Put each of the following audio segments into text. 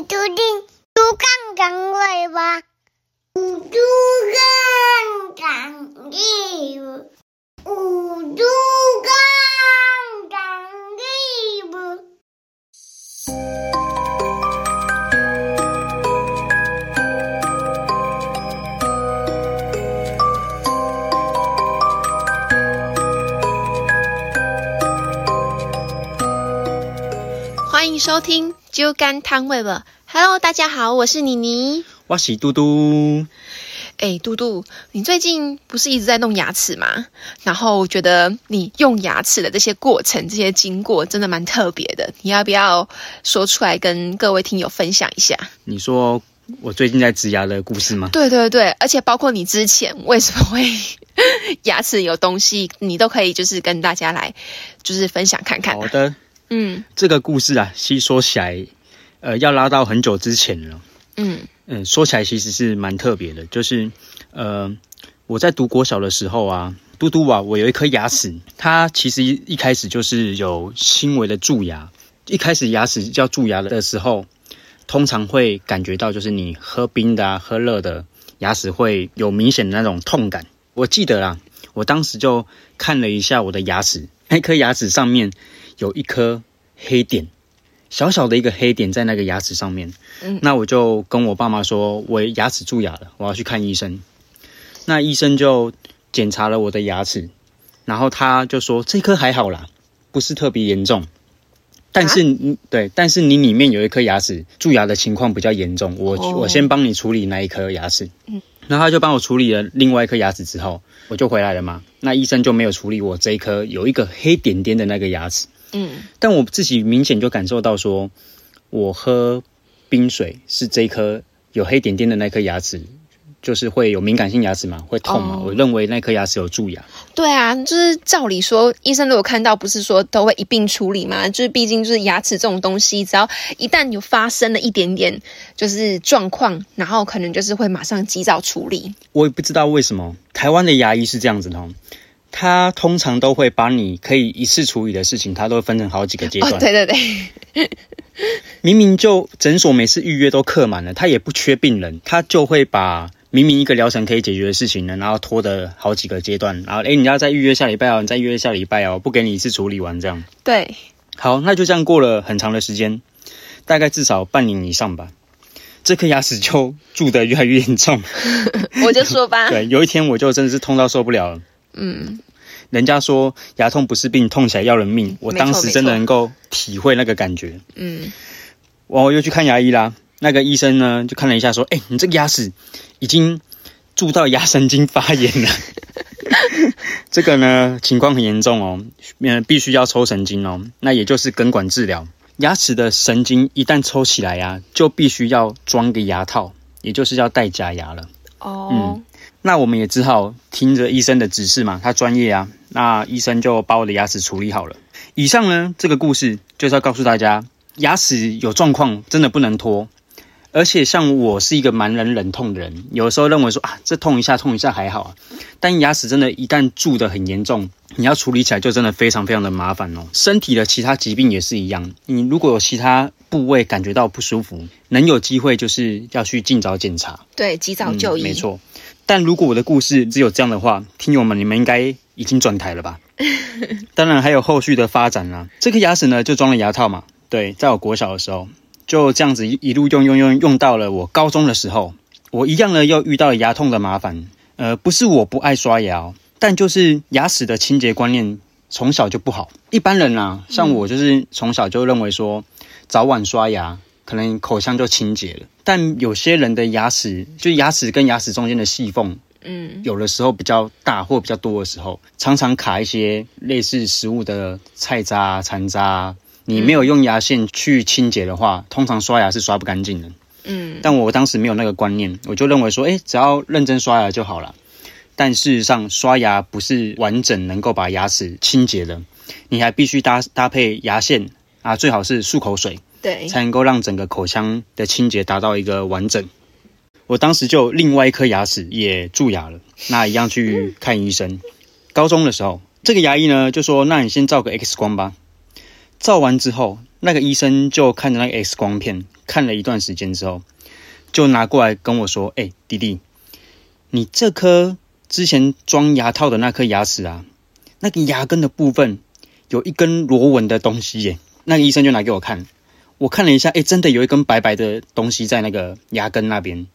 你注定猪杠杠尾巴，猪杠杠尾巴，猪杠杠尾巴。欢迎收听《酒干汤味了》。Hello，大家好，我是妮妮。我是嘟嘟，哎，嘟嘟，你最近不是一直在弄牙齿吗？然后我觉得你用牙齿的这些过程、这些经过，真的蛮特别的。你要不要说出来跟各位听友分享一下？你说我最近在植牙的故事吗？对对对，而且包括你之前为什么会 牙齿有东西，你都可以就是跟大家来就是分享看看。好的，嗯这个故事啊，其实说起来，呃，要拉到很久之前了。嗯嗯，说起来其实是蛮特别的，就是呃，我在读国小的时候啊，嘟嘟啊，我有一颗牙齿，它其实一一开始就是有轻微的蛀牙。一开始牙齿叫蛀牙的时候，通常会感觉到就是你喝冰的啊、喝热的，牙齿会有明显的那种痛感。我记得啦，我当时就看了一下我的牙齿，那颗牙齿上面有一颗黑点，小小的一个黑点在那个牙齿上面。那我就跟我爸妈说，我牙齿蛀牙了，我要去看医生。那医生就检查了我的牙齿，然后他就说这颗还好啦，不是特别严重。但是你、对，但是你里面有一颗牙齿蛀牙的情况比较严重，我、哦我先帮你处理那一颗牙齿。嗯，然后他就帮我处理了另外一颗牙齿之后，我就回来了嘛。那医生就没有处理我这一颗有一个黑点点的那个牙齿。嗯，但我自己明显就感受到说，我喝冰水是这一颗有黑点点的那颗牙齿，就是会有敏感性牙齿嘛，会痛嘛。哦我认为那颗牙齿有蛀牙。对啊，就是照理说，医生如果看到，不是说都会一并处理嘛？就是毕竟就是牙齿这种东西，只要一旦有发生了一点点就是状况，然后可能就是会马上及早处理。我也不知道为什么台湾的牙医是这样子的哦，他通常都会把你可以一次处理的事情，他都会分成好几个阶段。哦，对对对，明明就诊所每次预约都客满了，他也不缺病人，他就会把明明一个疗程可以解决的事情呢，然后拖的好几个阶段，然后诶，你要再预约下礼拜哦，你再预约下礼拜哦，不给你一次处理完这样。对，好，那就这样过了很长的时间，大概至少半年以上吧。这颗牙齿就蛀得越来越严重。我就说吧，对，有一天我就真的是痛到受不了了。嗯，人家说牙痛不是病，痛起来要人命。我当时真的能够体会那个感觉。嗯，我又去看牙医啦。那个医生呢，就看了一下，说：“哎、你这个牙齿已经蛀到牙神经发炎了。这个呢，情况很严重哦，嗯，必须要抽神经哦。那也就是根管治疗。牙齿的神经一旦抽起来呀、就必须要装个牙套，也就是要戴假牙了。哦，那我们也只好听着医生的指示嘛，他专业啊。那医生就把我的牙齿处理好了。以上呢，这个故事就是要告诉大家，牙齿有状况真的不能拖。而且像我是一个蛮能忍痛的人，有时候认为说啊，这痛一下痛一下还好啊，但牙齿真的，一旦蛀得很严重，你要处理起来就真的非常非常的麻烦哦。身体的其他疾病也是一样，你如果有其他部位感觉到不舒服，能有机会就是要去尽早检查。对，及早就医，嗯没。错。但如果我的故事只有这样的话，听友们你们应该已经转台了吧？当然还有后续的发展啦。这颗牙齿呢，就装了牙套嘛。对，在我国小的时候，就这样子一一路用用用用到了我高中的时候，我一样呢又遇到了牙痛的麻烦。呃，不是我不爱刷牙、哦，但就是牙齿的清洁观念从小就不好。一般人啊，像我就是从小就认为说，早晚刷牙可能口腔就清洁了。但有些人的牙齿，就牙齿跟牙齿中间的细缝，嗯，有的时候比较大或比较多的时候，常常卡一些类似食物的菜渣、残渣。你没有用牙线去清洁的话，通常刷牙是刷不干净的。嗯，但我当时没有那个观念，我就认为说，哎，只要认真刷牙就好了。但事实上，刷牙不是完整能够把牙齿清洁的，你还必须搭搭配牙线啊，最好是漱口水，对，才能够让整个口腔的清洁达到一个完整。我当时就另外一颗牙齿也蛀牙了，那一样去看医生。高中的时候，这个牙医呢就说：“那你先照个 X 光吧。”照完之后，那个医生就看着那个 X 光片，看了一段时间之后，就拿过来跟我说：“哎、弟弟，你这颗之前装牙套的那颗牙齿啊，那个牙根的部分有一根螺纹的东西耶。”那个医生就拿给我看，我看了一下，哎、真的有一根白白的东西在那个牙根那边。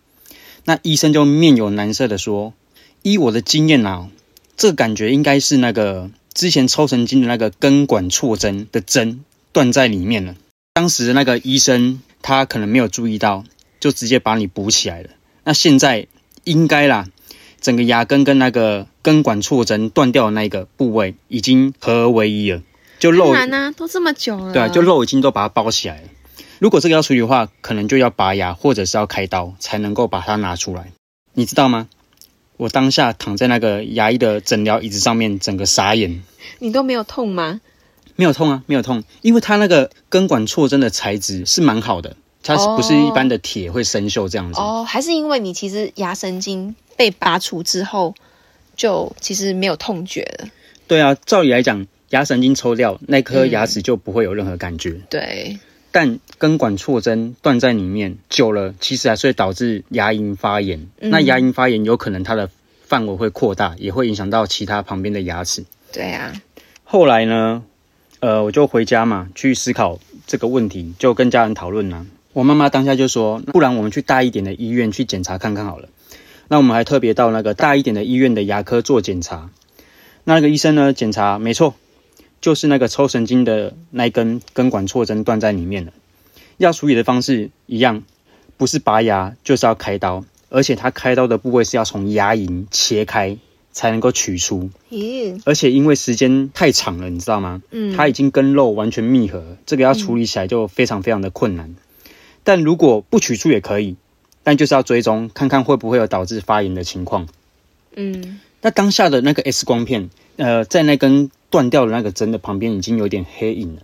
那医生就面有难色的说：“依我的经验啊，这感觉应该是那个之前抽神经的那个根管错针的针断在里面了。当时那个医生他可能没有注意到，就直接把你补起来了。那现在应该啦，整个牙根跟那个根管错针断掉的那个部位已经合而为一了，就肉都这么久了，对啊，就肉已经都把它包起来了。如果这个要处理的话，可能就要拔牙或者是要开刀才能够把它拿出来，你知道吗？我当下躺在那个牙医的诊疗椅子上面，整个傻眼，你都没有痛吗？没有痛啊，没有痛，因为它那个根管错针的材质是蛮好的，它是不是一般的铁会生锈这样子？哦，还是因为你其实牙神经被拔除之后，就其实没有痛觉了。对啊，照理来讲，牙神经抽掉，那颗牙齿就不会有任何感觉。对，但根管错针断在里面久了，其实还是会导致牙龈发炎。嗯那牙龈发炎有可能它的范围会扩大，也会影响到其他旁边的牙齿。对啊，后来呢，呃，我就回家嘛，去思考这个问题，就跟家人讨论啦。我妈妈当下就说：“不然我们去大一点的医院去检查看看好了。”那我们还特别到那个大一点的医院的牙科做检查。那个医生呢，检查没错，就是那个抽神经的那一根根管错针断在里面了。要处理的方式一样，不是拔牙就是要开刀，而且他开刀的部位是要从牙龈切开才能够取出。咦，而且因为时间太长了，你知道吗？嗯它已经跟肉完全密合，这个要处理起来就非常非常的困难。但如果不取出也可以，但就是要追踪看看会不会有导致发炎的情况。嗯，那当下的那个 X 光片，呃，在那根断掉的那个针的旁边已经有点黑影了，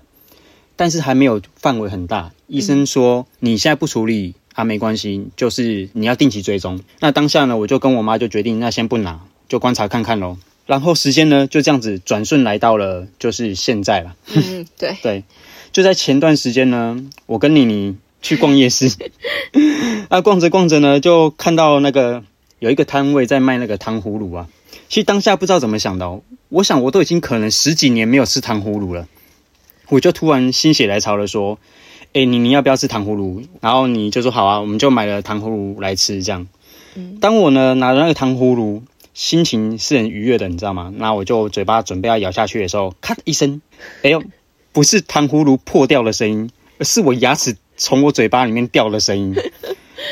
但是还没有范围很大。医生说、你现在不处理啊，没关系，就是你要定期追踪。那当下呢，我就跟我妈就决定，那先不拿，就观察看看咯。然后时间呢，就这样子转瞬来到了就是现在了。嗯，对，对，就在前段时间呢，我跟妮妮去逛夜市，啊，逛着逛着呢，就看到那个有一个摊位在卖那个糖葫芦啊。其实当下不知道怎么想的、哦，我想我都已经可能十几年没有吃糖葫芦了，我就突然心血来潮的说：“哎、你你要不要吃糖葫芦？”然后你就说：“好啊。”我们就买了糖葫芦来吃。这样，当我呢拿着那个糖葫芦，心情是很愉悦的，你知道吗？那我就嘴巴准备要咬下去的时候，咔一声，哎呦！不是糖葫芦破掉的声音，而是我牙齿从我嘴巴里面掉的声音。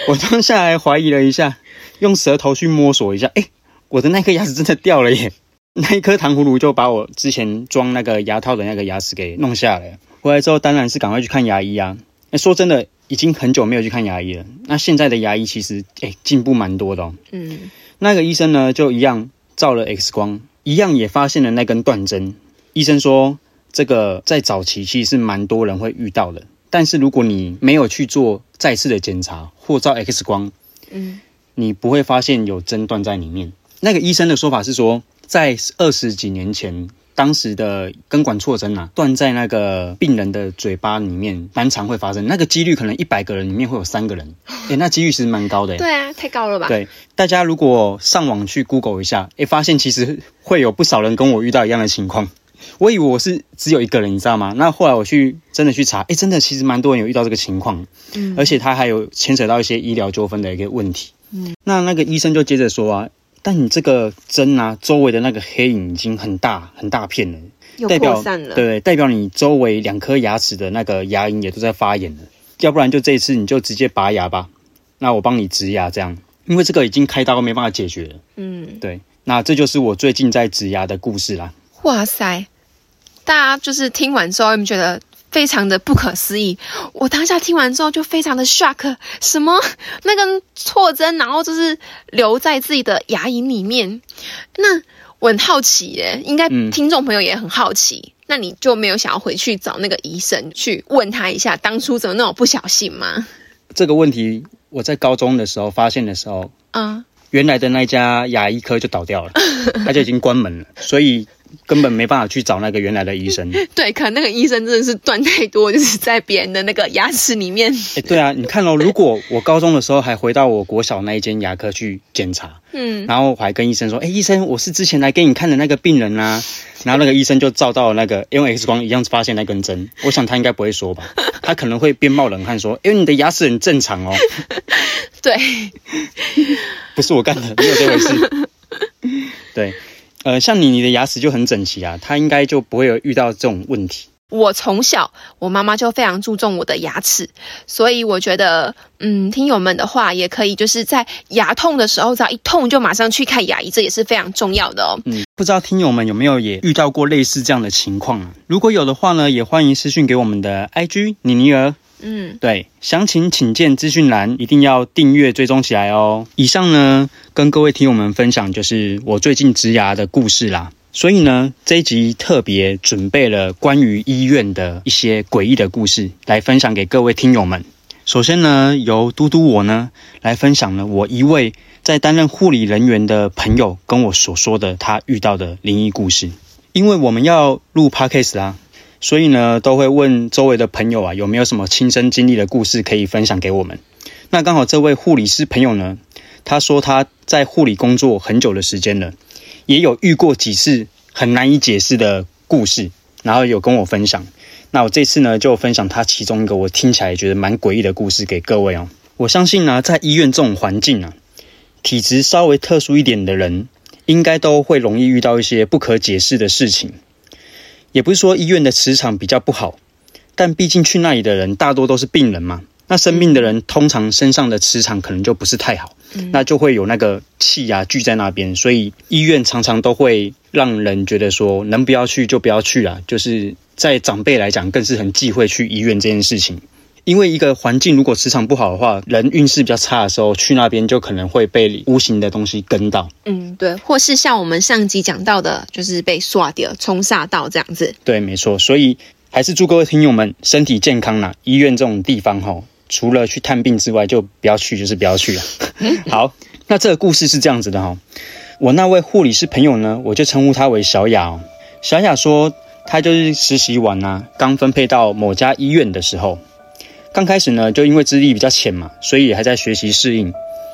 我当下还怀疑了一下，用舌头去摸索一下，哎、我的那颗牙齿真的掉了耶！那一颗糖葫芦就把我之前装那个牙套的那个牙齿给弄下来。回来之后当然是赶快去看牙医啊。哎、说真的，已经很久没有去看牙医了。那现在的牙医其实哎进、步蛮多的哦。嗯，那个医生呢，就一样照了 X 光，一样也发现了那根断针。医生说，这个在早期其实是蛮多人会遇到的，但是如果你没有去做再次的检查或照 X 光，嗯，你不会发现有针断在里面。那个医生的说法是说，在二十几年前，当时的根管错针啊，断在那个病人的嘴巴里面，蛮常会发生。那个几率可能一百个人里面会有三个人，诶、那几率其实蛮高的、诶对啊，太高了吧？对，大家如果上网去 Google 一下，诶，发现其实会有不少人跟我遇到一样的情况。我以为我是只有一个人，你知道吗？那后来我去真的去查，诶，真的其实蛮多人有遇到这个情况，嗯而且他还有牵扯到一些医疗纠纷的一个问题。嗯，那那个医生就接着说啊，但你这个针啊，周围的那个黑影已经很大很大片了，又代表扩散了。对，代表你周围两颗牙齿的那个牙龈也都在发炎了。要不然就这一次你就直接拔牙吧，那我帮你植牙这样，因为这个已经开刀没办法解决了。嗯，对，那这就是我最近在植牙的故事啦。哇塞，大家就是听完之后，有没有觉得非常的不可思议？我当下听完之后就非常的 shock，什么那根错针，然后就是留在自己的牙龈里面。那我很好奇耶，应该嗯听众朋友也很好奇。那你就没有想要回去找那个医生去问他一下，当初怎么那么不小心吗？这个问题我在高中的时候发现的时候，啊、原来的那家牙医科就倒掉了，它就已经关门了。所以根本没办法去找那个原来的医生。对，可能那个医生真的是断太多，就是在别人的那个牙齿里面。哎，对啊，你看哦，如果我高中的时候还回到我国小那一间牙科去检查，嗯，然后我还跟医生说，哎，医生，我是之前来给你看的那个病人啊。然后那个医生就照到那个用 X 光一样发现那根针，我想他应该不会说吧，他可能会边冒冷汗说，因为你的牙齿很正常哦。对，不是我干的，没有这回事。对，呃，像你，你的牙齿就很整齐啊，他应该就不会有遇到这种问题。我从小，我妈妈就非常注重我的牙齿，所以我觉得，嗯，听友们的话也可以，就是在牙痛的时候，只要一痛就马上去看牙医，这也是非常重要的哦。嗯，不知道听友们有没有也遇到过类似这样的情况啊？如果有的话呢，也欢迎私讯给我们的 IG 妮妮儿。嗯，对，详情请见资讯栏，一定要订阅追踪起来哦。以上呢，跟各位听友们分享就是我最近植牙的故事啦。所以呢，这一集特别准备了关于医院的一些诡异的故事来分享给各位听友们。首先呢，由嘟嘟我呢来分享了我一位在担任护理人员的朋友跟我所说的他遇到的灵异故事。因为我们要录 podcast 啦。所以呢，都会问周围的朋友啊，有没有什么亲身经历的故事可以分享给我们。那刚好这位护理师朋友呢，他说他在护理工作很久的时间了，也有遇过几次很难以解释的故事，然后有跟我分享。那我这次呢，就分享他其中一个我听起来觉得蛮诡异的故事给各位哦。我相信呢，在医院这种环境啊，体质稍微特殊一点的人，应该都会容易遇到一些不可解释的事情。也不是说医院的磁场比较不好，但毕竟去那里的人大多都是病人嘛。那生病的人通常身上的磁场可能就不是太好，那就会有那个气啊聚在那边，所以医院常常都会让人觉得说能不要去就不要去了。就是在长辈来讲，更是很忌讳去医院这件事情。因为一个环境如果磁场不好的话，人运势比较差的时候去那边就可能会被无形的东西跟到。嗯，对，或是像我们上集讲到的，就是被刷掉、冲煞到这样子。对，没错。所以还是祝各位听友们身体健康啦。医院这种地方哈，除了去探病之外，就不要去，就是不要去了。好，那这个故事是这样子的哈。我那位护理师朋友呢，我就称呼他为小雅。哦小雅说，她就是实习完啊，刚分配到某家医院的时候。刚开始呢，就因为资历比较浅嘛，所以还在学习适应。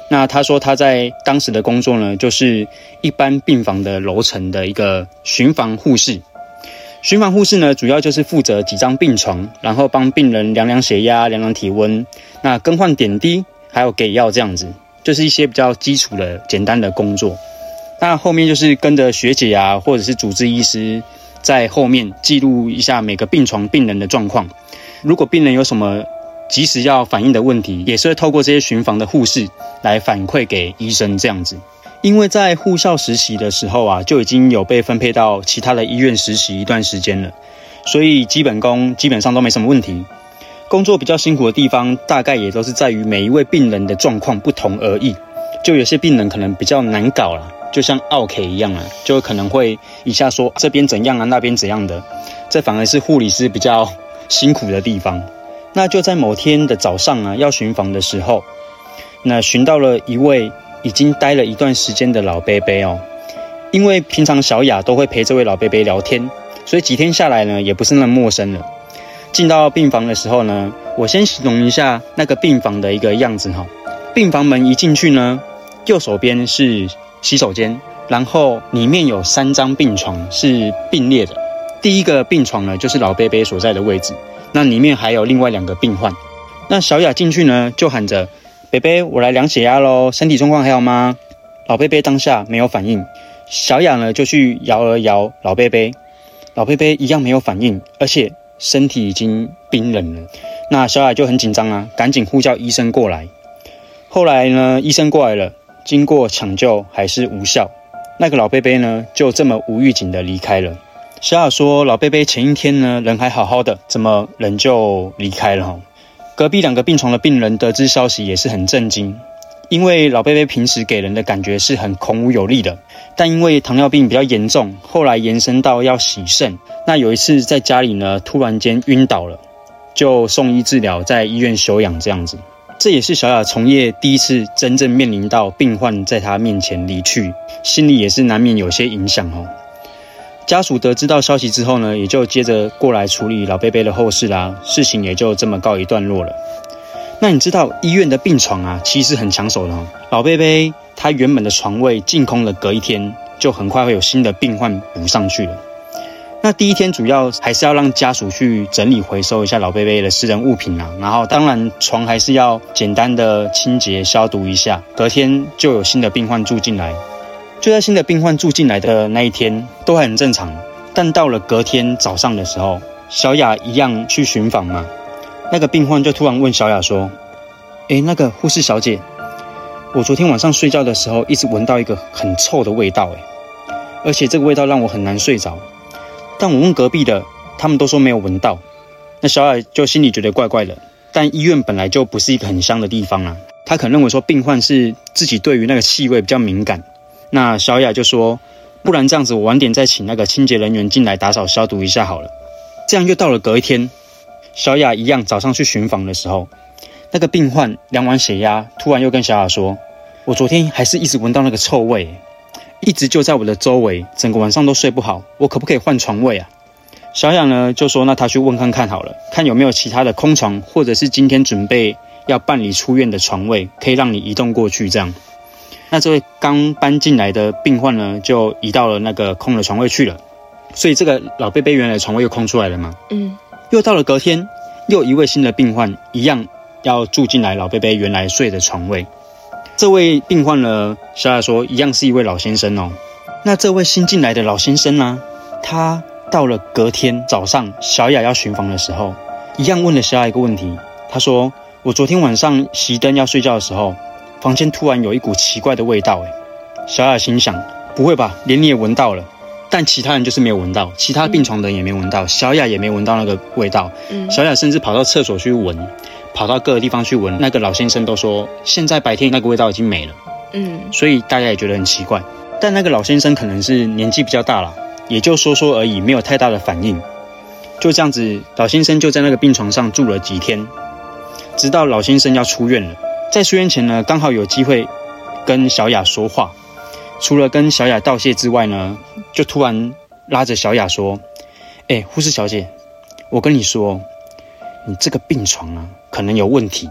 那他说他在当时的工作呢，就是一般病房的楼层的一个巡房护士。巡房护士呢，主要就是负责几张病床，然后帮病人量量血压、量量体温，那更换点滴，还有给药这样子，就是一些比较基础的简单的工作。那后面就是跟着学姐啊，或者是主治医师在后面记录一下每个病床病人的状况。如果病人有什么即使要反映的问题，也是会透过这些巡房的护士来反馈给医生这样子。因为在护校实习的时候啊，就已经有被分配到其他的医院实习一段时间了，所以基本功基本上都没什么问题。工作比较辛苦的地方，大概也都是在于每一位病人的状况不同而异。就有些病人可能比较难搞了，就像奥 K 一样啊，就可能会一下说这边怎样啊，那边怎样的，这反而是护理师比较辛苦的地方。那就在某天的早上啊，要巡房的时候，那巡到了一位已经待了一段时间的老伯伯哦。因为平常小雅都会陪这位老伯伯聊天，所以几天下来呢，也不是那么陌生了。进到病房的时候呢，我先形容一下那个病房的一个样子哈。病房门一进去呢，右手边是洗手间，然后里面有三张病床是并列的。第一个病床呢，就是老伯伯所在的位置。那里面还有另外两个病患，那小雅进去呢，就喊着：“贝贝，我来量血压喽，身体状况还好吗？”老贝贝当下没有反应，小雅呢就去摇了摇老贝贝，老贝贝一样没有反应，而且身体已经冰冷了。那小雅就很紧张啊，赶紧呼叫医生过来。后来呢，医生过来了，经过抢救还是无效，那个老贝贝呢就这么无预警的离开了。小雅说：“老贝贝前一天呢，人还好好的，怎么人就离开了？”，隔壁两个病床的病人得知消息也是很震惊，因为老贝贝平时给人的感觉是很孔武有力的，但因为糖尿病比较严重，后来延伸到要洗肾。那有一次在家里呢，突然间晕倒了，就送医治疗，在医院休养这样子。这也是小雅从业第一次真正面临到病患在她面前离去，心里也是难免有些影响哦。家属得知到消息之后呢，也就接着过来处理老贝贝的后事啦，事情也就这么告一段落了。那你知道医院的病床啊，其实很抢手的。老贝贝他原本的床位净空了，隔一天就很快会有新的病患补上去了。那第一天主要还是要让家属去整理回收一下老贝贝的私人物品啊，然后当然床还是要简单的清洁消毒一下。隔天就有新的病患住进来，就在新的病患住进来的那一天都还很正常，但到了隔天早上的时候，小雅一样去巡访嘛，那个病患就突然问小雅说：“诶，那个护士小姐，我昨天晚上睡觉的时候一直闻到一个很臭的味道，诶，而且这个味道让我很难睡着。”但我问隔壁的，他们都说没有闻到。那小雅就心里觉得怪怪的。但医院本来就不是一个很香的地方啊，她可能认为说病患是自己对于那个气味比较敏感。那小雅就说，不然这样子，我晚点再请那个清洁人员进来打扫消毒一下好了。这样又到了隔一天，小雅一样早上去巡房的时候，那个病患量完血压，突然又跟小雅说，我昨天还是一直闻到那个臭味。一直就在我的周围，整个晚上都睡不好。我可不可以换床位啊？小雅呢就说：“那他去问看看好了，看有没有其他的空床，或者是今天准备要办理出院的床位，可以让你移动过去。这样，那这位刚搬进来的病患呢，就移到了那个空的床位去了。所以这个老贝贝原来的床位又空出来了嘛？嗯。又到了隔天，又一位新的病患一样要住进来老贝贝原来睡的床位。这位病患呢，小雅说一样是一位老先生哦。那这位新进来的老先生呢，他到了隔天早上，小雅要巡房的时候，一样问了小雅一个问题。他说：“我昨天晚上熄灯要睡觉的时候，房间突然有一股奇怪的味道。”哎，小雅心想：不会吧，连你也闻到了？但其他人就是没有闻到，其他病床的人也没闻到，小雅也没闻到那个味道。嗯，小雅甚至跑到厕所去闻。跑到各个地方去闻，那个老先生都说现在白天那个味道已经没了。嗯，所以大家也觉得很奇怪。但那个老先生可能是年纪比较大了，也就说说而已，没有太大的反应。就这样子，老先生就在那个病床上住了几天，直到老先生要出院了。在出院前呢，刚好有机会跟小雅说话。除了跟小雅道谢之外呢，就突然拉着小雅说：“哎，护士小姐，我跟你说。”你这个病床啊，可能有问题。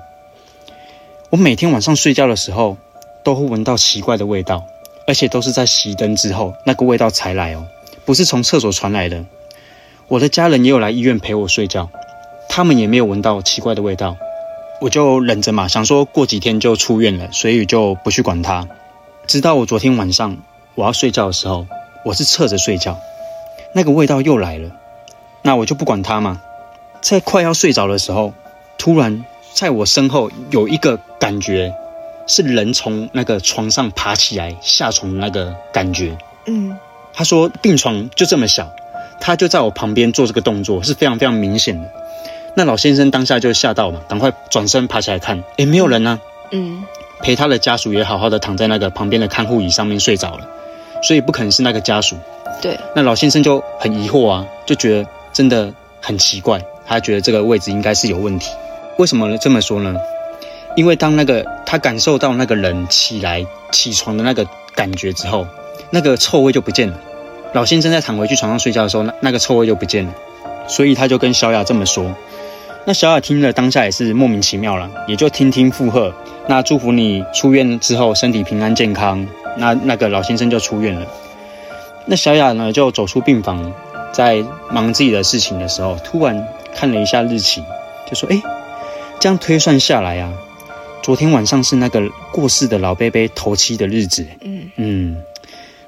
我每天晚上睡觉的时候，都会闻到奇怪的味道，而且都是在熄灯之后，那个味道才来哦，不是从厕所传来的。我的家人也有来医院陪我睡觉，他们也没有闻到奇怪的味道。我就忍着嘛，想说过几天就出院了，所以就不去管它。直到我昨天晚上我要睡觉的时候，我是侧着睡觉，那个味道又来了，那我就不管它嘛。在快要睡着的时候，突然在我身后有一个感觉，是人从那个床上爬起来下床那个感觉。嗯，他说病床就这么小，他就在我旁边做这个动作是非常非常明显的。那老先生当下就吓到嘛，赶快转身爬起来看，诶，没有人呢。嗯，陪他的家属也好好的躺在那个旁边的看护椅上面睡着了，所以不可能是那个家属。对，那老先生就很疑惑啊，就觉得真的很奇怪。他觉得这个位置应该是有问题，为什么这么说呢？因为当那个他感受到那个人起来起床的那个感觉之后，那个臭味就不见了。老先生在躺回去床上睡觉的时候，那那个臭味就不见了，所以他就跟小雅这么说。那小雅听了当下也是莫名其妙了，也就听听附和，那祝福你出院之后身体平安健康。那那个老先生就出院了。那小雅呢就走出病房，在忙自己的事情的时候，突然。看了一下日期，就说：“哎，这样推算下来啊，昨天晚上是那个过世的老贝贝头七的日子。”嗯嗯，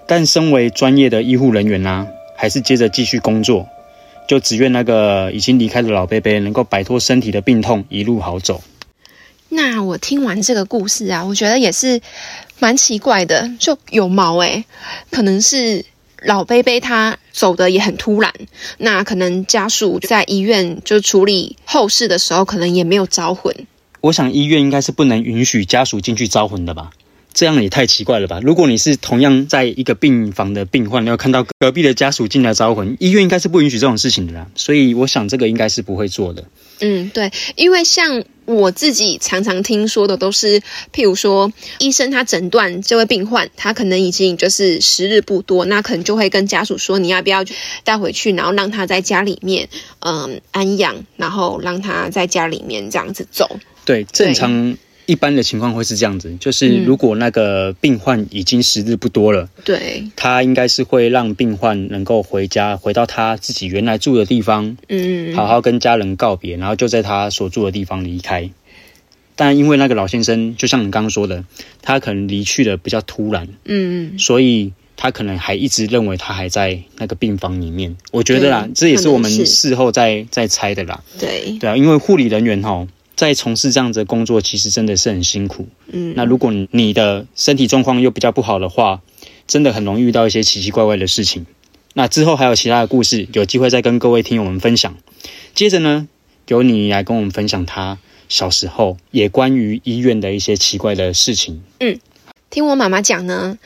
但身为专业的医护人员呢，还是接着继续工作，就只愿那个已经离开的老贝贝能够摆脱身体的病痛，一路好走。那我听完这个故事啊，我觉得也是蛮奇怪的，就有毛哎，可能是。老贝贝他走的也很突然，那可能家属在医院就处理后事的时候，可能也没有招魂。我想医院应该是不能允许家属进去招魂的吧？这样也太奇怪了吧？如果你是同样在一个病房的病患，要看到隔壁的家属进来招魂，医院应该是不允许这种事情的啦。所以我想这个应该是不会做的。嗯，对，因为像我自己常常听说的都是，譬如说，医生他诊断这位病患，他可能已经就是时日不多，那可能就会跟家属说，你要不要带回去，然后让他在家里面，嗯，安养，然后让他在家里面这样子走。对，正常一般的情况会是这样子，就是如果那个病患已经时日不多了，对，他应该是会让病患能够回家，回到他自己原来住的地方，嗯，好好跟家人告别，然后就在他所住的地方离开。但因为那个老先生，就像你刚刚说的，他可能离去的比较突然，嗯，所以他可能还一直认为他还在那个病房里面。我觉得啦，这也是我们事后再再猜的啦。对，对啊，因为护理人员哈，在从事这样子的工作，其实真的是很辛苦。嗯，那如果你的身体状况又比较不好的话，真的很容易遇到一些奇奇怪怪的事情。那之后还有其他的故事，有机会再跟各位听友们分享。接着呢，由你来跟我们分享他小时候也关于医院的一些奇怪的事情。嗯听我妈妈讲呢，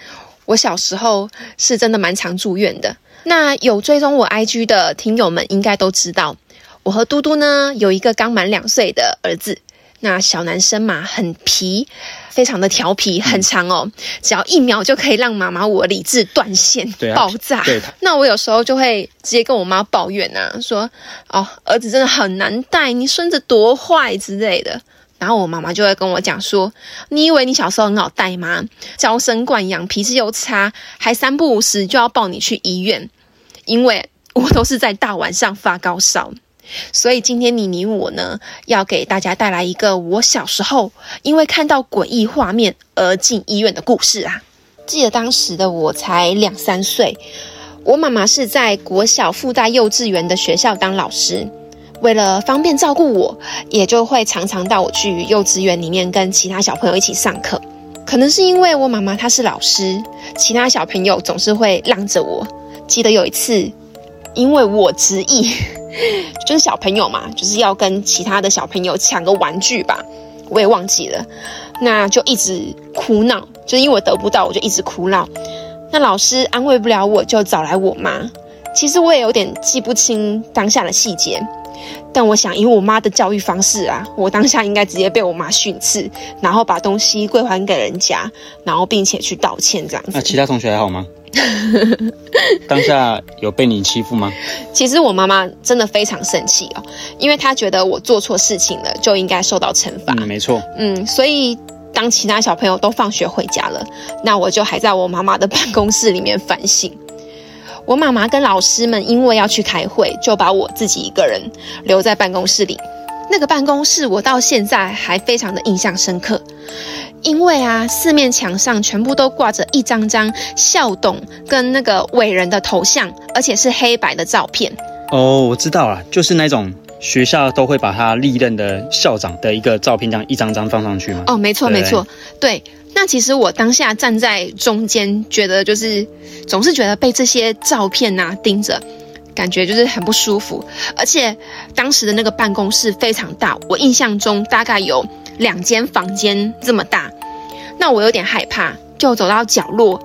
我小时候是真的蛮常住院的。那有追踪我 IG 的听友们应该都知道，我和嘟嘟呢有一个刚满两岁的儿子。那小男生嘛，很皮，非常的调皮，很长哦，只要一秒就可以让妈妈我理智断线、对啊爆炸。对，那我有时候就会直接跟我妈抱怨啊，说：“哦，儿子真的很难带，你孙子多坏之类的。”然后我妈妈就会跟我讲说：“你以为你小时候很好带吗？娇生惯养，脾气又差，还三不五时就要抱你去医院，因为我都是在大晚上发高烧。”所以今天妮妮我呢，要给大家带来一个我小时候因为看到诡异画面而进医院的故事啊。记得当时的我才两三岁，我妈妈是在国小附带幼稚园的学校当老师，为了方便照顾我，也就会常常带我去幼稚园里面跟其他小朋友一起上课。可能是因为我妈妈她是老师，其他小朋友总是会让着我。记得有一次，因为我执意，就是小朋友嘛，就是要跟其他的小朋友抢个玩具吧，我也忘记了，那就一直哭闹，就因为我得不到，我就一直哭闹。那老师安慰不了我，就找来我妈。其实我也有点记不清当下的细节，但我想以我妈的教育方式啊，我当下应该直接被我妈训斥，然后把东西归还给人家，然后并且去道歉这样子。那其他同学还好吗？当下有被你欺负吗？其实我妈妈真的非常生气哦，因为她觉得我做错事情了，就应该受到惩罚。嗯，没错。嗯，所以当其他小朋友都放学回家了，那我就还在我妈妈的办公室里面反省。我妈妈跟老师们因为要去开会，就把我自己一个人留在办公室里。那个办公室我到现在还非常的印象深刻，因为啊，四面墙上全部都挂着一张张校董跟那个伟人的头像，而且是黑白的照片。哦，我知道了，就是那种学校都会把他历任的校长的一个照片这样一张张放上去嘛。哦，没错没错，对。那其实我当下站在中间，觉得就是总是觉得被这些照片呐、盯着，感觉就是很不舒服。而且当时的那个办公室非常大，我印象中大概有两间房间这么大。那我有点害怕，就走到角落。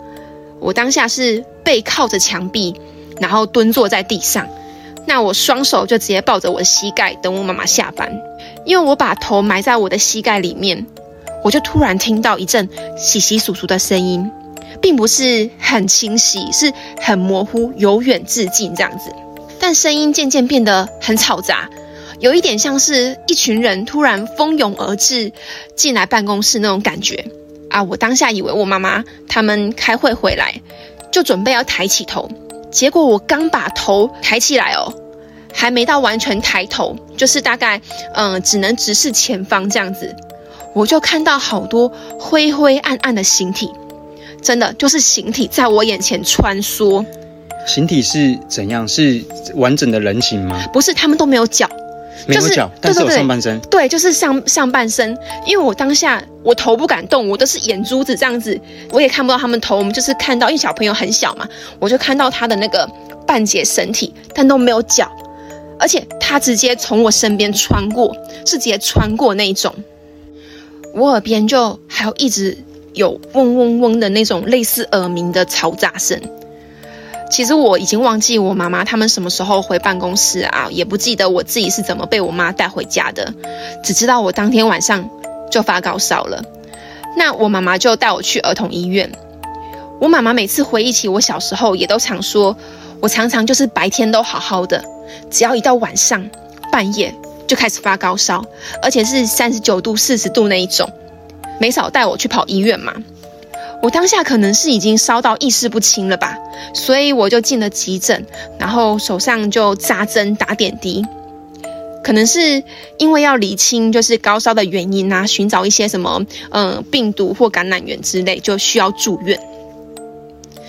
我当下是背靠着墙壁，然后蹲坐在地上。那我双手就直接抱着我的膝盖，等我妈妈下班。因为我把头埋在我的膝盖里面，我就突然听到一阵窸窸窣窣的声音，并不是很清晰，是很模糊，由远至近这样子。但声音渐渐变得很嘈杂，有一点像是一群人突然蜂拥而至进来办公室那种感觉啊！我当下以为我妈妈他们开会回来，就准备要抬起头，结果我刚把头抬起来哦，还没到完全抬头，就是大概嗯、只能直视前方这样子，我就看到好多灰灰暗暗的形体，真的就是形体在我眼前穿梭，形体是怎样？是完整的人形吗？不是他们都没有脚。就是没有脚，但是有对对对上半身。对，就是上上半身，因为我当下我头不敢动，我都是眼珠子这样子，我也看不到他们头，我们就是看到，因为小朋友很小嘛，我就看到他的那个半截身体，但都没有脚，而且他直接从我身边穿过，是直接穿过那一种，我耳边就还有一直有嗡嗡嗡的那种类似耳鸣的嘈杂声。其实我已经忘记我妈妈他们什么时候回办公室啊，也不记得我自己是怎么被我妈带回家的，只知道我当天晚上就发高烧了。那我妈妈就带我去儿童医院。我妈妈每次回忆起我小时候，也都常说，我常常就是白天都好好的，只要一到晚上半夜就开始发高烧，而且是三十九度、四十度那一种，没少带我去跑医院嘛。我当下可能是已经烧到意识不清了吧，所以我就进了急诊，然后手上就扎针打点滴。可能是因为要理清就是高烧的原因啊，寻找一些什么嗯病毒或感染源之类，就需要住院。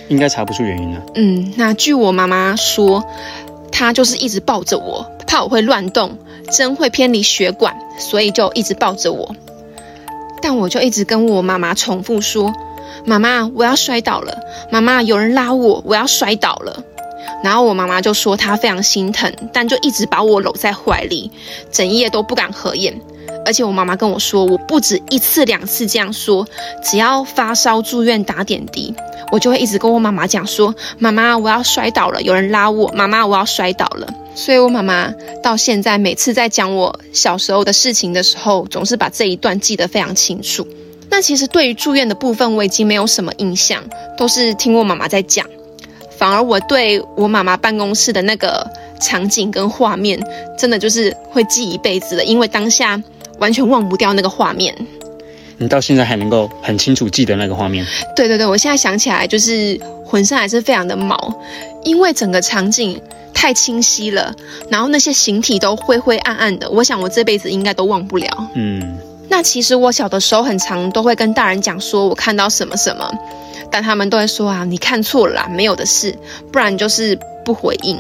应该查不出原因了。嗯，那据我妈妈说，她就是一直抱着我，怕我会乱动，针会偏离血管，所以就一直抱着我。但我就一直跟我妈妈重复说：“妈妈，我要摔倒了！妈妈，有人拉我，我要摔倒了。”然后我妈妈就说她非常心疼，但就一直把我搂在怀里，整夜都不敢合眼。而且我妈妈跟我说，我不止一次两次这样说，只要发烧住院打点滴，我就会一直跟我妈妈讲说：“妈妈，我要摔倒了，有人拉我。”妈妈，我要摔倒了。所以，我妈妈到现在每次在讲我小时候的事情的时候，总是把这一段记得非常清楚。那其实对于住院的部分，我已经没有什么印象，都是听我妈妈在讲。反而我对我妈妈办公室的那个场景跟画面，真的就是会记一辈子的，因为当下。完全忘不掉那个画面，你到现在还能够很清楚记得那个画面？对对对，我现在想起来就是浑身还是非常的毛，因为整个场景太清晰了，然后那些形体都灰灰暗暗的，我想我这辈子应该都忘不了。嗯，那其实我小的时候很常都会跟大人讲说我看到什么什么，但他们都会说啊，你看错了，没有的事，不然就是不回应。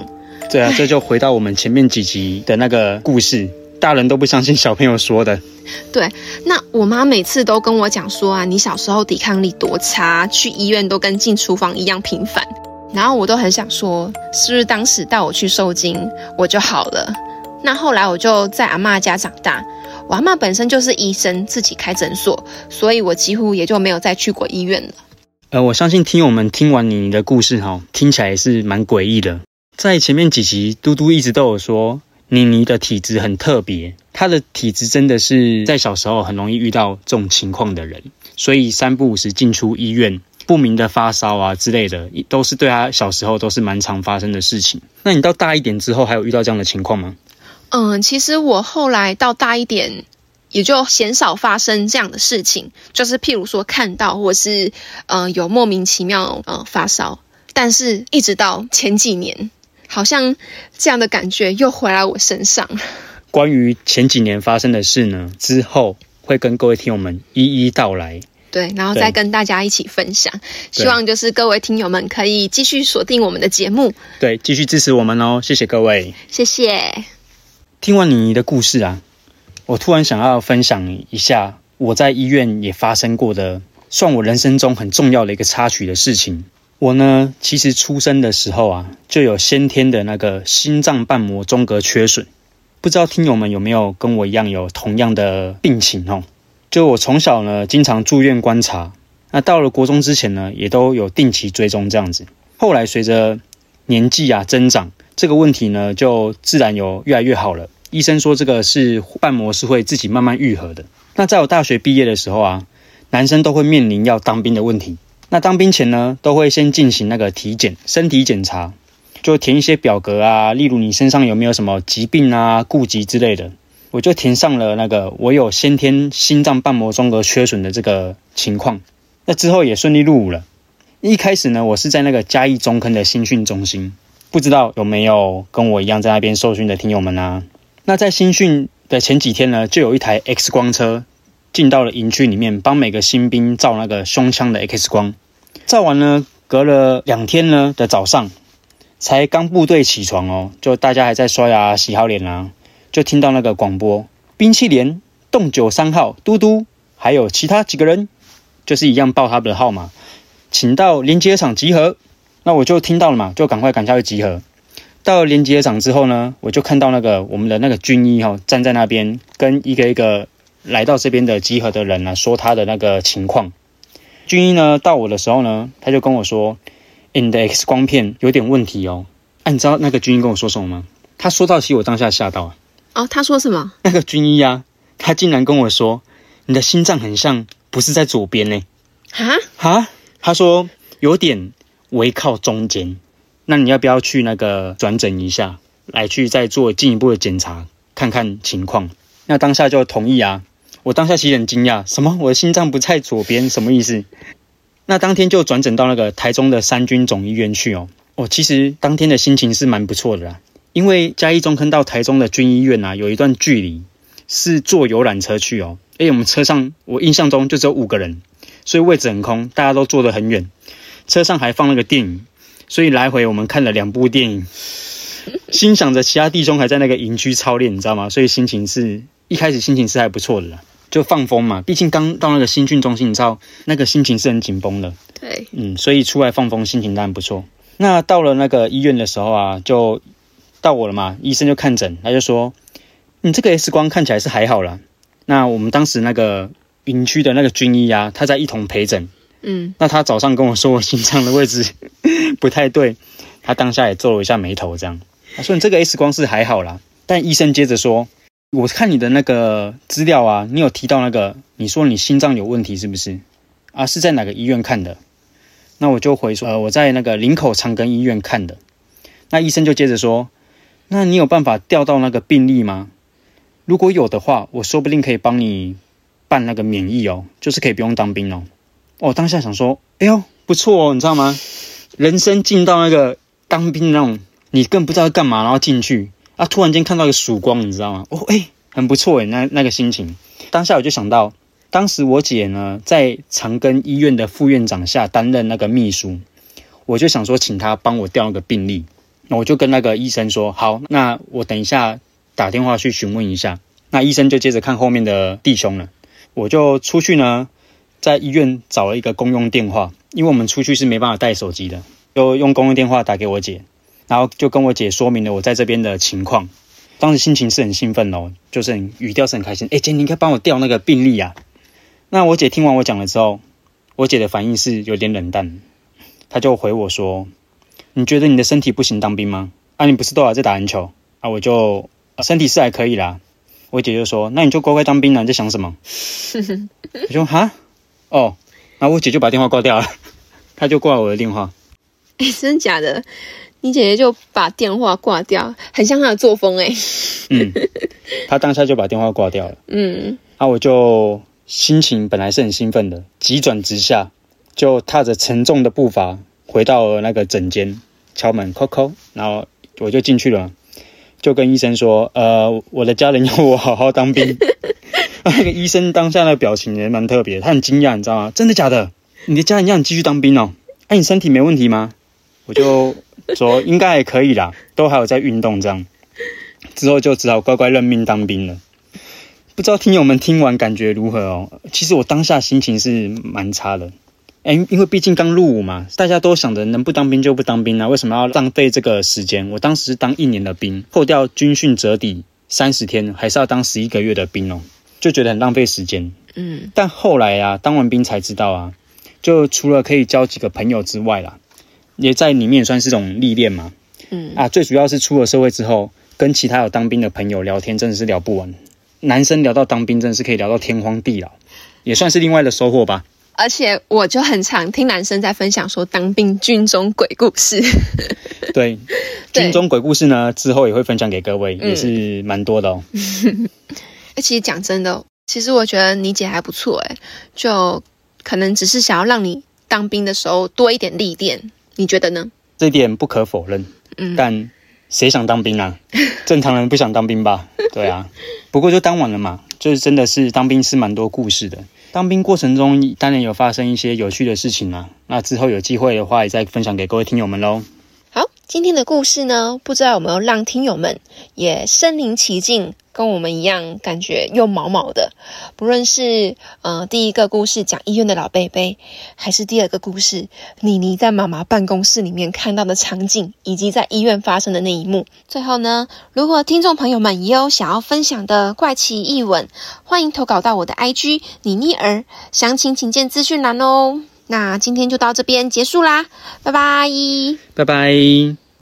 对啊，这就回到我们前面几集的那个故事。大人都不相信小朋友说的，对。那我妈每次都跟我讲说啊，你小时候抵抗力多差，去医院都跟进厨房一样频繁。然后我都很想说，是不是当时带我去受精，我就好了？那后来我就在阿妈家长大，我阿妈本身就是医生，自己开诊所，所以我几乎也就没有再去过医院了。呃，我相信听友们听完你的故事哈，听起来也是蛮诡异的。在前面几集，嘟嘟一直都有说。妮妮的体质很特别，她的体质真的是在小时候很容易遇到这种情况的人，所以三不五时进出医院，不明的发烧啊之类的，都是对她小时候都是蛮常发生的事情。那你到大一点之后，还有遇到这样的情况吗？嗯，其实我后来到大一点，也就鲜少发生这样的事情，就是譬如说看到或是呃有莫名其妙呃发烧，但是一直到前几年。好像这样的感觉又回来我身上。关于前几年发生的事呢，之后会跟各位听友们一一道来。对，然后再跟大家一起分享。希望就是各位听友们可以继续锁定我们的节目。对，继续支持我们哦，谢谢各位。谢谢。听完妮妮的故事啊，我突然想要分享一下我在医院也发生过的，算我人生中很重要的一个插曲的事情。我呢，其实出生的时候啊，就有先天的那个心脏瓣膜中隔缺损。不知道听友们有没有跟我一样有同样的病情哦？就我从小呢，经常住院观察。那到了国中之前呢，也都有定期追踪这样子。后来随着年纪啊增长，这个问题呢，就自然有越来越好了。医生说这个是瓣膜是会自己慢慢愈合的。那在我大学毕业的时候啊，男生都会面临要当兵的问题。那当兵前呢，都会先进行那个体检、身体检查，就填一些表格啊，例如你身上有没有什么疾病啊、痼疾之类的。我就填上了那个我有先天心脏瓣膜中隔缺损的这个情况。那之后也顺利入伍了。一开始呢，我是在那个嘉义中坑的新训中心，不知道有没有跟我一样在那边受训的听友们啊？那在新训的前几天呢，就有一台 X 光车。进到了营区里面，帮每个新兵照那个胸腔的 X 光。照完呢，隔了两天呢的早上，才刚部队起床哦，就大家还在刷牙、洗好脸啊，就听到那个广播：兵器连洞九三号嘟嘟，还有其他几个人，就是一样报他们的号码，请到连接场集合。那我就听到了嘛，就赶快赶下去集合。到连接场之后呢，我就看到那个我们的那个军医哈，站在那边跟一个一个。来到这边的集合的人呢，说他的那个情况。军医呢到我的时候呢，他就跟我说：“诶你的 X 光片有点问题哦。啊，你知道那个军医跟我说什么吗？他说到，其实我当下吓到啊。哦，他说什么？那个军医啊，他竟然跟我说，你的心脏很像不是在左边呢。哈？哈？他说有点微靠中间。那你要不要去那个转诊一下，来去再做进一步的检查，看看情况？那当下就同意啊。我当下其实很惊讶，什么？我的心脏不在左边，什么意思？那当天就转诊到那个台中的三军总医院去哦。哦，其实当天的心情是蛮不错的啦，因为嘉义中坑到台中的军医院啊，有一段距离是坐游览车去哦。哎，我们车上我印象中就只有五个人，所以位置很空，大家都坐得很远。车上还放了个电影，所以来回我们看了两部电影，心想着其他弟兄还在那个营区操练，你知道吗？所以心情是一开始心情是还不错的啦，就放风嘛。毕竟刚到那个新训中心，你知道那个心情是很紧绷的。对，嗯，所以出来放风，心情当然不错。那到了那个医院的时候啊，就到我了嘛。医生就看诊，他就说：“你这个 X 光看起来是还好啦。”那我们当时那个营区的那个军医啊，他在一同陪诊。嗯，那他早上跟我说我心脏的位置 不太对，他当下也皱了一下眉头，这样他说：“你这个 X 光是还好啦。”但医生接着说：“我看你的那个资料啊，你有提到那个，你说你心脏有问题是不是？啊，是在哪个医院看的？”那我就回说，呃，我在那个林口长庚医院看的。那医生就接着说，那你有办法调到那个病历吗？如果有的话，我说不定可以帮你办那个免疫哦，就是可以不用当兵哦。我当下想说，哎呦，不错哦，你知道吗？人生进到那个当兵那种，你更不知道干嘛，然后进去啊，突然间看到一个曙光，你知道吗？哦，哎，很不错哎，那那个心情。当下我就想到。当时我姐呢在长庚医院的副院长下担任那个秘书，我就想说请他帮我调那个病历，那我就跟那个医生说好，那我等一下打电话去询问一下。那医生就接着看后面的弟兄了，我就出去呢，在医院找了一个公用电话，因为我们出去是没办法带手机的，就用公用电话打给我姐，然后就跟我姐说明了我在这边的情况。当时心情是很兴奋哦，就是很语调是很开心。哎姐，你应该帮我调那个病历啊。那我姐听完我讲了之后，我姐的反应是有点冷淡，她就回我说：“你觉得你的身体不行当兵吗？啊，你不是都还在打篮球啊？我就身体是还可以啦。”我姐就说：“那你就乖乖当兵了，你在想什么？” 我说：“哈，哦。”然后我姐就把电话挂掉了，她就挂了我的电话。哎，真的假的？你姐姐就把电话挂掉，很像她的作风哎。嗯，她当下就把电话挂掉了。嗯，啊，我就。心情本来是很兴奋的，急转直下，就踏着沉重的步伐回到了那个诊间，敲门，叩叩，然后我就进去了，就跟医生说：“呃，我的家人要我好好当兵。”那个医生当下的表情也蛮特别，他很惊讶，你知道吗？真的假的？你的家人要你继续当兵哦？哎，你身体没问题吗？我就说应该还可以啦，都还有在运动这样，之后就只好乖乖认命当兵了。不知道听友们听完感觉如何哦？其实我当下心情是蛮差的，哎，因为毕竟刚入伍嘛，大家都想着能不当兵就不当兵啊，为什么要浪费这个时间？我当时当一年的兵，扣掉军训折抵三十天，还是要当十一个月的兵哦，就觉得很浪费时间。嗯，但后来啊，当完兵才知道啊，就除了可以交几个朋友之外啦，也在里面算是种历练嘛。嗯，啊，最主要是出了社会之后，跟其他有当兵的朋友聊天，真的是聊不完。男生聊到当兵，真的是可以聊到天荒地老，也算是另外的收获吧。而且我就很常听男生在分享说当兵军中鬼故事。对，军中鬼故事呢，之后也会分享给各位，也是蛮多的哦。哎，其实讲真的，其实我觉得你姐还不错，哎，就可能只是想要让你当兵的时候多一点历练，你觉得呢？这点不可否认，嗯，但。谁想当兵啊？正常人不想当兵吧？对啊，不过就当完了嘛，就是真的是当兵是蛮多故事的。当兵过程中当然有发生一些有趣的事情啊，那之后有机会的话也再分享给各位听友们喽。好，今天的故事呢，不知道有没有让听友们也身临其境。跟我们一样，感觉又毛毛的。不论是呃第一个故事讲医院的老贝贝，还是第二个故事妮妮在妈妈办公室里面看到的场景，以及在医院发生的那一幕。最后呢，如果听众朋友们也有想要分享的怪奇异闻，欢迎投稿到我的 IG 妮妮儿，详情请见资讯栏哦。那今天就到这边结束啦，拜拜。拜拜。